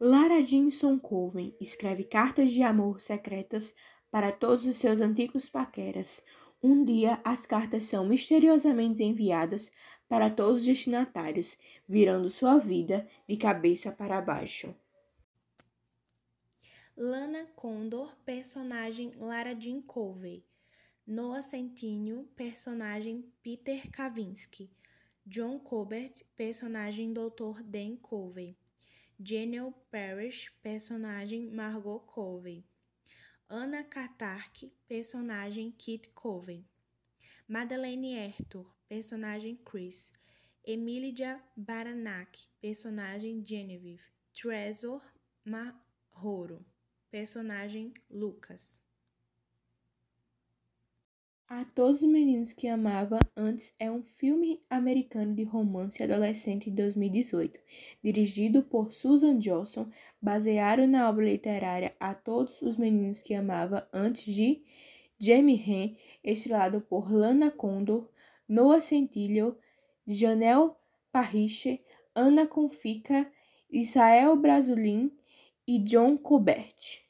Lara Jeanson Coven escreve cartas de amor secretas para todos os seus antigos paqueras. Um dia, as cartas são misteriosamente enviadas para todos os destinatários, virando sua vida de cabeça para baixo. Lana Condor, personagem Lara Jean Covey. Noah Centineo, personagem Peter Kavinsky. John Colbert, personagem Dr. Dan Covey. Janelle Parrish, personagem Margot Covey. Anna Katark, personagem Kit Covey. Madeleine Arthur, personagem Chris. Emilia Baranak, personagem Genevieve. Trezor Mahoro, personagem Lucas. A Todos os Meninos que Amava Antes é um filme americano de romance adolescente de 2018, dirigido por Susan Johnson, baseado na obra literária A Todos os Meninos que Amava Antes de Jamie Henn, estrelado por Lana Condor, Noah Centineo, Janelle Parrish, Ana Confica, Israel Brasulin e John Colbert.